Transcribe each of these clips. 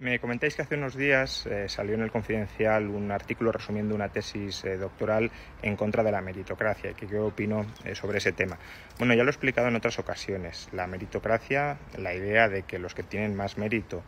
Me comentáis que hace unos días eh, salió en el Confidencial un artículo resumiendo una tesis eh, doctoral en contra de la meritocracia que yo opino eh, sobre ese tema. Bueno, ya lo he explicado en otras ocasiones. La meritocracia, la idea de que los que tienen más mérito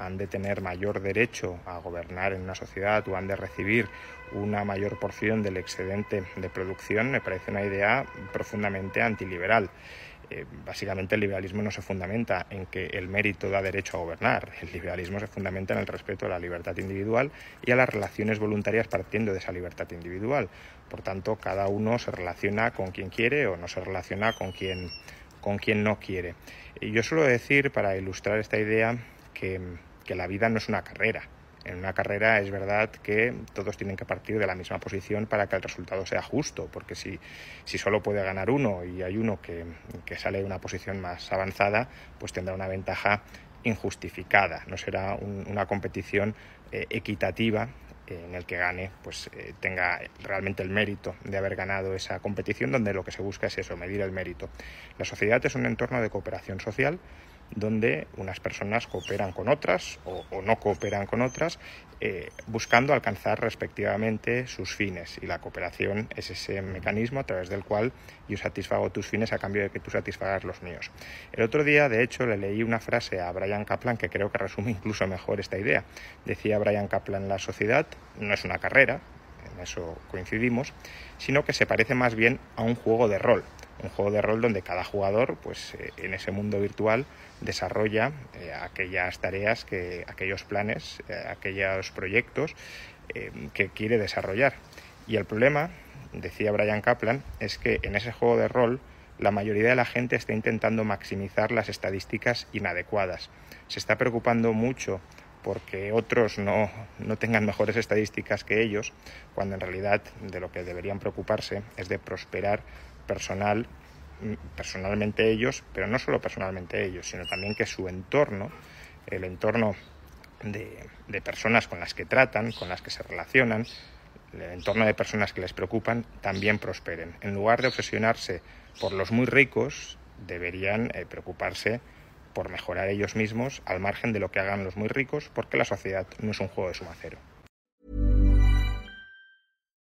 han de tener mayor derecho a gobernar en una sociedad o han de recibir una mayor porción del excedente de producción, me parece una idea profundamente antiliberal. Eh, básicamente el liberalismo no se fundamenta en que el mérito da derecho a gobernar. El liberalismo se fundamenta en el respeto a la libertad individual y a las relaciones voluntarias partiendo de esa libertad individual. Por tanto, cada uno se relaciona con quien quiere o no se relaciona con quien, con quien no quiere. Y yo suelo decir, para ilustrar esta idea, que, que la vida no es una carrera en una carrera es verdad que todos tienen que partir de la misma posición para que el resultado sea justo, porque si, si solo puede ganar uno y hay uno que, sale de una posición más avanzada, pues tendrá una ventaja injustificada, no será una competición eh, equitativa en el que gane pues eh, tenga realmente el mérito de haber ganado esa competición donde lo que se busca es eso, medir el mérito. La sociedad es un entorno de cooperación social donde unas personas cooperan con otras o, no cooperan con otras, eh, buscando alcanzar respectivamente sus fines. Y la cooperación es ese mecanismo a través del cual yo satisfago tus fines a cambio de que tú satisfagas los míos. El otro día, de hecho, le leí una frase a Brian Kaplan que creo que resume incluso mejor esta idea. Decía Brian Kaplan, la sociedad no es una carrera, en eso coincidimos, sino que se parece más bien a un juego de rol un juego de rol donde cada jugador, pues eh, en ese mundo virtual, desarrolla eh, aquellas tareas, que, aquellos planes, eh, aquellos proyectos que quiere desarrollar. Y el problema, decía Brian Kaplan, es que en ese juego de rol la mayoría de la gente está intentando maximizar las estadísticas inadecuadas. Se está preocupando mucho porque otros no, no, tengan mejores estadísticas que ellos, cuando en realidad de lo que deberían preocuparse es de prosperar personal, personalmente ellos, pero no solo personalmente ellos, sino también que su entorno, el entorno de, de personas con las que tratan, con las que se relacionan, el entorno de personas que les preocupan, también prosperen. En lugar de obsesionarse por los muy ricos, deberían eh, preocuparse por mejorar ellos mismos al margen de lo que hagan los muy ricos, porque la sociedad no es un juego de suma cero.